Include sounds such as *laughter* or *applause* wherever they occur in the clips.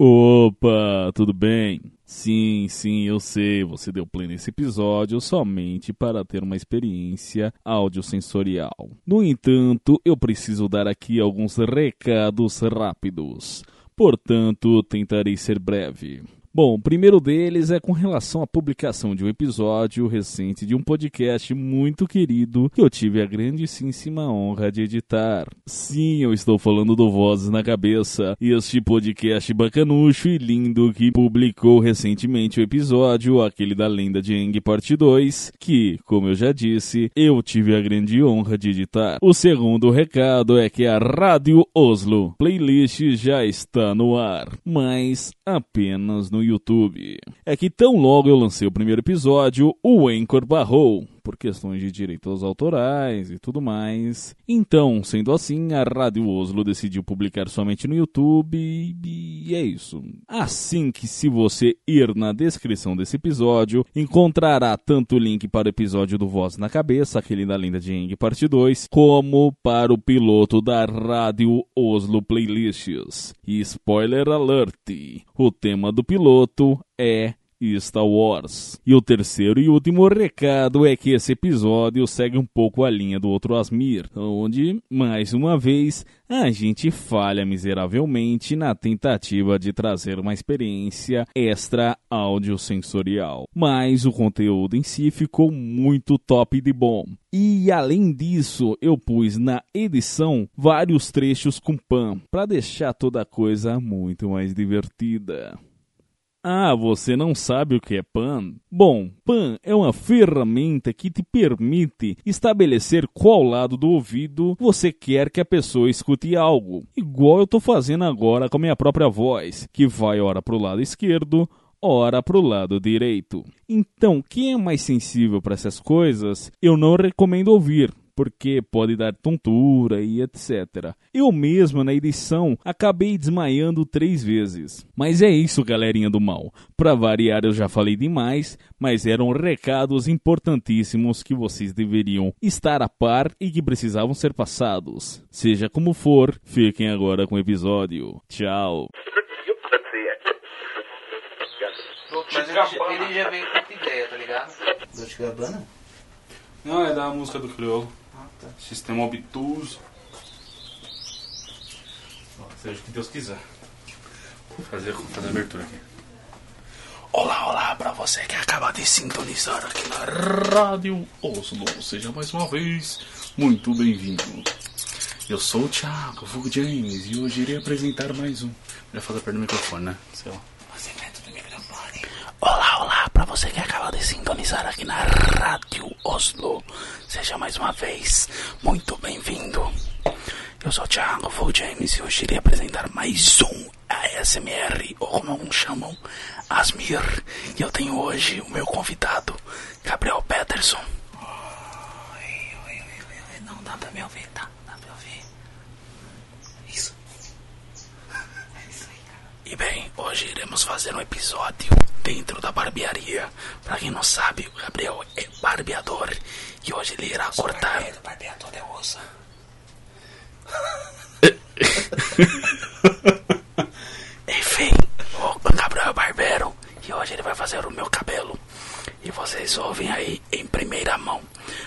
Opa, tudo bem? Sim, sim, eu sei, você deu play nesse episódio somente para ter uma experiência audiosensorial. No entanto, eu preciso dar aqui alguns recados rápidos. Portanto, tentarei ser breve. Bom, o primeiro deles é com relação à publicação de um episódio recente de um podcast muito querido que eu tive a grandíssima honra de editar. Sim, eu estou falando do Vozes na Cabeça, este podcast bacanucho e lindo que publicou recentemente o episódio, aquele da lenda de Eng Parte 2, que, como eu já disse, eu tive a grande honra de editar. O segundo recado é que a Rádio Oslo playlist já está no ar, mas apenas no YouTube. É que tão logo eu lancei o primeiro episódio, o Anchor barrou por questões de direitos autorais e tudo mais. Então, sendo assim, a Rádio Oslo decidiu publicar somente no YouTube e é isso. Assim que se você ir na descrição desse episódio, encontrará tanto o link para o episódio do Voz na Cabeça, aquele da Lenda de Eng parte 2, como para o piloto da Rádio Oslo Playlists. E spoiler alert, o tema do piloto é e Star Wars. E o terceiro e último recado é que esse episódio segue um pouco a linha do outro Asmir, onde, mais uma vez, a gente falha miseravelmente na tentativa de trazer uma experiência extra audiosensorial. Mas o conteúdo em si ficou muito top de bom. E além disso, eu pus na edição vários trechos com pan para deixar toda a coisa muito mais divertida. Ah, você não sabe o que é PAN? Bom, PAN é uma ferramenta que te permite estabelecer qual lado do ouvido você quer que a pessoa escute algo. Igual eu estou fazendo agora com a minha própria voz, que vai ora para o lado esquerdo, ora para o lado direito. Então, quem é mais sensível para essas coisas, eu não recomendo ouvir porque pode dar tontura e etc. Eu mesmo na edição acabei desmaiando três vezes. Mas é isso, galerinha do mal. Para variar, eu já falei demais, mas eram recados importantíssimos que vocês deveriam estar a par e que precisavam ser passados. Seja como for, fiquem agora com o episódio. Tchau. Mas ele já, ele já veio com outra ideia, tá ligado? Dolce Gabbana? Não, é da música do Criolo. Ah, tá. Sistema obtuso. Seja o que Deus quiser. Vou fazer, vou fazer a abertura aqui. Olá, olá, pra você que acaba de sintonizar aqui na Rádio Oslo. Seja mais uma vez muito bem-vindo. Eu sou o Thiago Vulgo James e hoje irei apresentar mais um. Já fazer perto do microfone, né? Sei lá. O segredo do microfone. Olá, olá, pra você que acaba de sintonizar aqui na Rádio Oslo. Seja mais uma vez muito bem-vindo. Eu sou o Thiago Full James e hoje irei apresentar mais um ASMR, ou como alguns chamam, Asmir. E eu tenho hoje o meu convidado, Gabriel Peterson. Oi, oi, oi, oi. Não dá pra me ouvir, tá? Dá pra ouvir. Isso. *laughs* É isso aí, cara. E bem, hoje iremos fazer um episódio dentro da barbearia. Pra quem não sabe, o Gabriel é barbeador e hoje ele irá cortar. Barbeiro, barbeador é osso. *laughs* Enfim, o Gabriel é barbeiro e hoje ele vai fazer o meu cabelo. E vocês ouvem aí em primeira mão.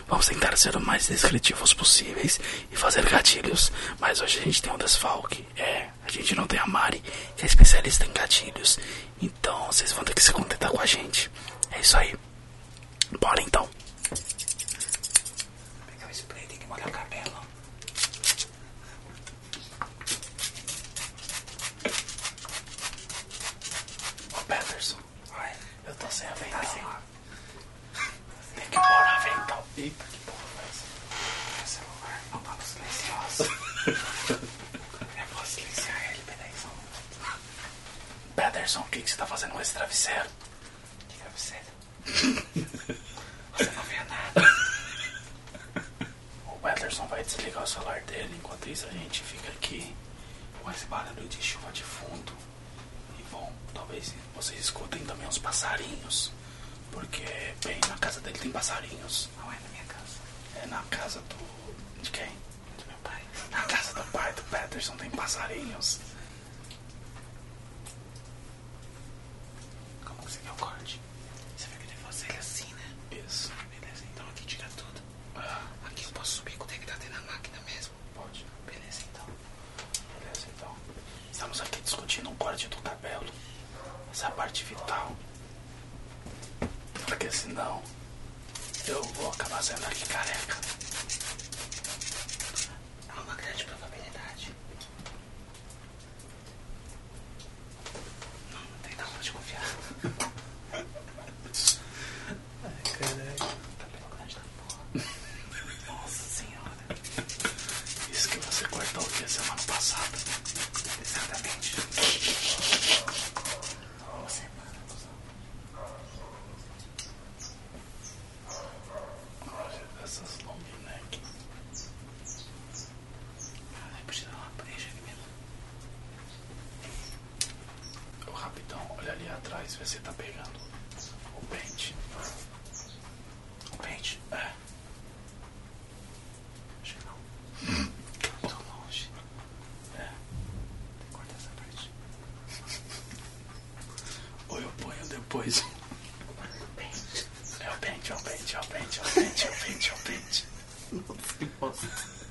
Vamos tentar ser o mais descritivos possíveis e fazer gatilhos. Mas hoje a gente tem um desfalque. É, a gente não tem a Mari, que é especialista em gatilhos. Então vocês vão ter que se contentar com a gente. É isso aí. Bora então. Pegar o spray, tem que molhar o cabelo. Ô Peterson, Oi. eu tô sem Tá avental. assim, ó. Tem que pôr avental. Eita, que porra foi essa? Meu celular não tá no silencioso. Eu vou silenciar ele, peraí só um minuto. Peterson, o que, que você tá fazendo com esse travesseiro? Que travesseiro? *laughs* Você não vê nada. O Peterson vai desligar o celular dele, enquanto isso a gente fica aqui com esse barulho de chuva de fundo. E bom, talvez vocês escutem também os passarinhos. Porque, bem, na casa dele tem passarinhos. Não é na minha casa. É na casa do. de quem? Do meu pai. Na casa do pai do Peterson tem passarinhos. você quer o corte? Você vai querer fazer assim, né? Isso. Beleza, então aqui tira tudo. Ah, aqui eu posso subir com o degradê na máquina mesmo? Pode. Beleza, então. Beleza, então. Estamos aqui discutindo um corte do cabelo. Essa parte vital. Porque senão eu vou acabar sendo aqui careca. your I'll pinch, your pinch, I'll pinch, pinch. *laughs*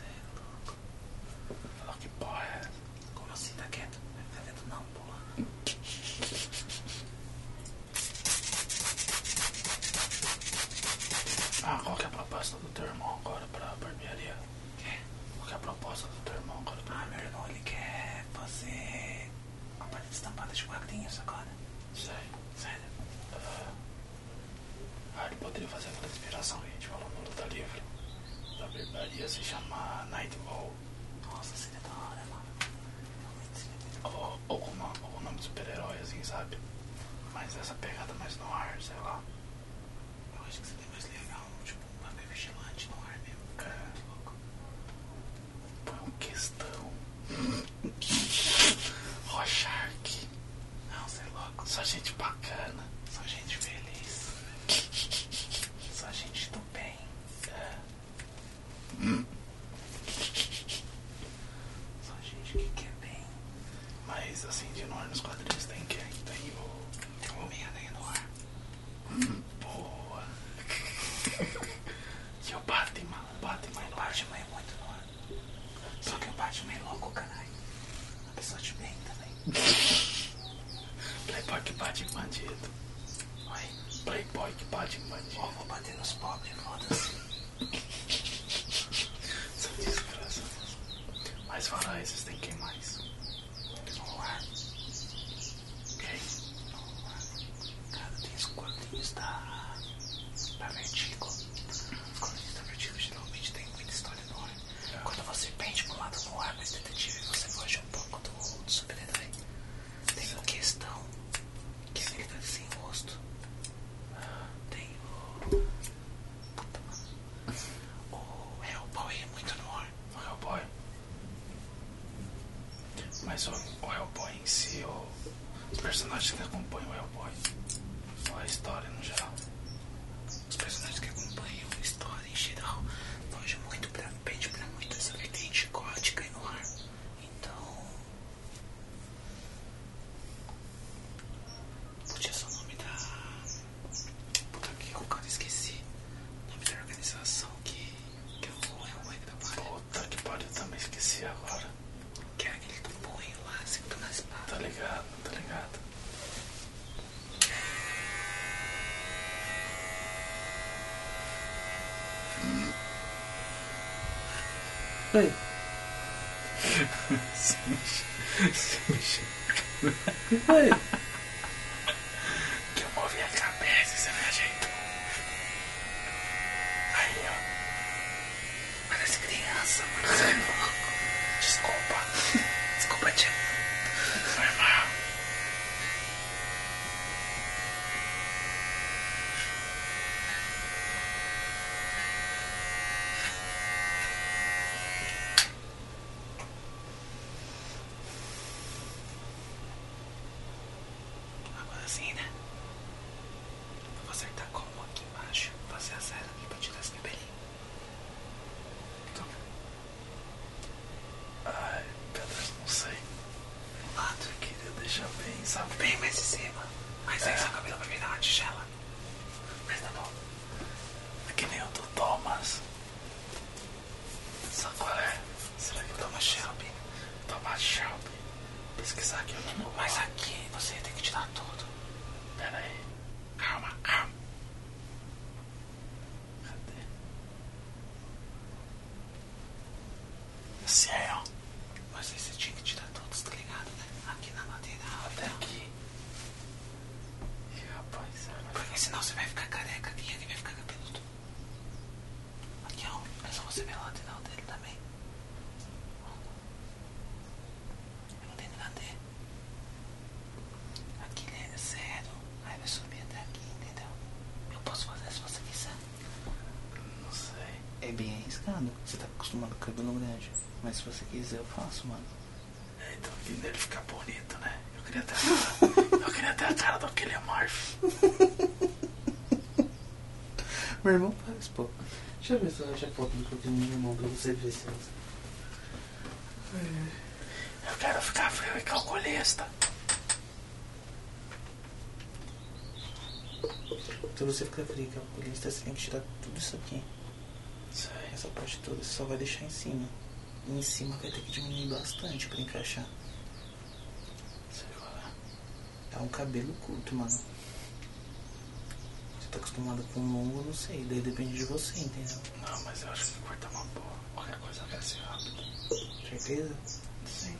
verdade ia se chamar Nightfall. Nossa, seria da hora, mano. Ou com o, o nome de super-herói, assim, sabe? Mas essa pegada mais no ar, sei lá. Eu acho que seria mais legal, tipo, um uma vigilante no ar mesmo. Cara, é. louco. Foi um questão. boy que bate em bandido. Ó, vou bater nos pobres, foda-se. São desgraças. Mas falar esses Ei, ei. Que eu movi a cabeça, você me ajeitou. Aí, ó. Parece criança, mano. Você é louco. Desculpa. Desculpa, tia. Foi mal. Agora sim, né? Eu vou acertar como aqui embaixo. Fazer a zero aqui pra tirar esse cabelinho. Ai, Pedro, não sei. Do lado. Eu queria deixar bem, sabe? Bem mais em cima. Mas aí É. seu cabelo vai virar uma tigela. Mas tá bom. É que nem o do Thomas. Sabe qual é? Será que Toma Shelby. Thomas Shelby? Pesquisar aqui o nome. Mas aqui você tem que tirar tudo. Pera aí. Calma, calma. Cadê? Assim é, ó. Mas aí você tinha que tirar todos, tá ligado, né? Aqui na lateral. Até aqui. Ih, rapaz, será? Porque senão você vai ficar careca e ele vai ficar cabeludo. Aqui, ó. É só você ver a lateral dele também. Não tem nada Aqui ele é zero. Aí vai subir até aqui, entendeu? Eu posso fazer se você quiser. Não sei. É bem arriscado. Você tá acostumado com cabelo grande. Mas se você quiser, eu faço, mano. É, então nele ficar bonito, né? Eu queria ter *laughs* a cara. eu queria ter a cara daquele Marf. Meu irmão faz, pô. Deixa eu ver se eu acho a foto do que eu tenho no meu irmão pra você ver se eu... Eu quero ficar frio e calculista. Pra você ficar frio, calculista, você tem que tirar tudo isso aqui. Essa parte toda você só vai deixar em cima. E em cima vai ter que diminuir bastante pra encaixar. Sei é. É um cabelo curto, mano. Tá acostumado com longo, não sei. Daí depende de você, entendeu? Não, mas eu acho que cortar uma boa. Qualquer coisa vai ser rápido. Certeza? Sim.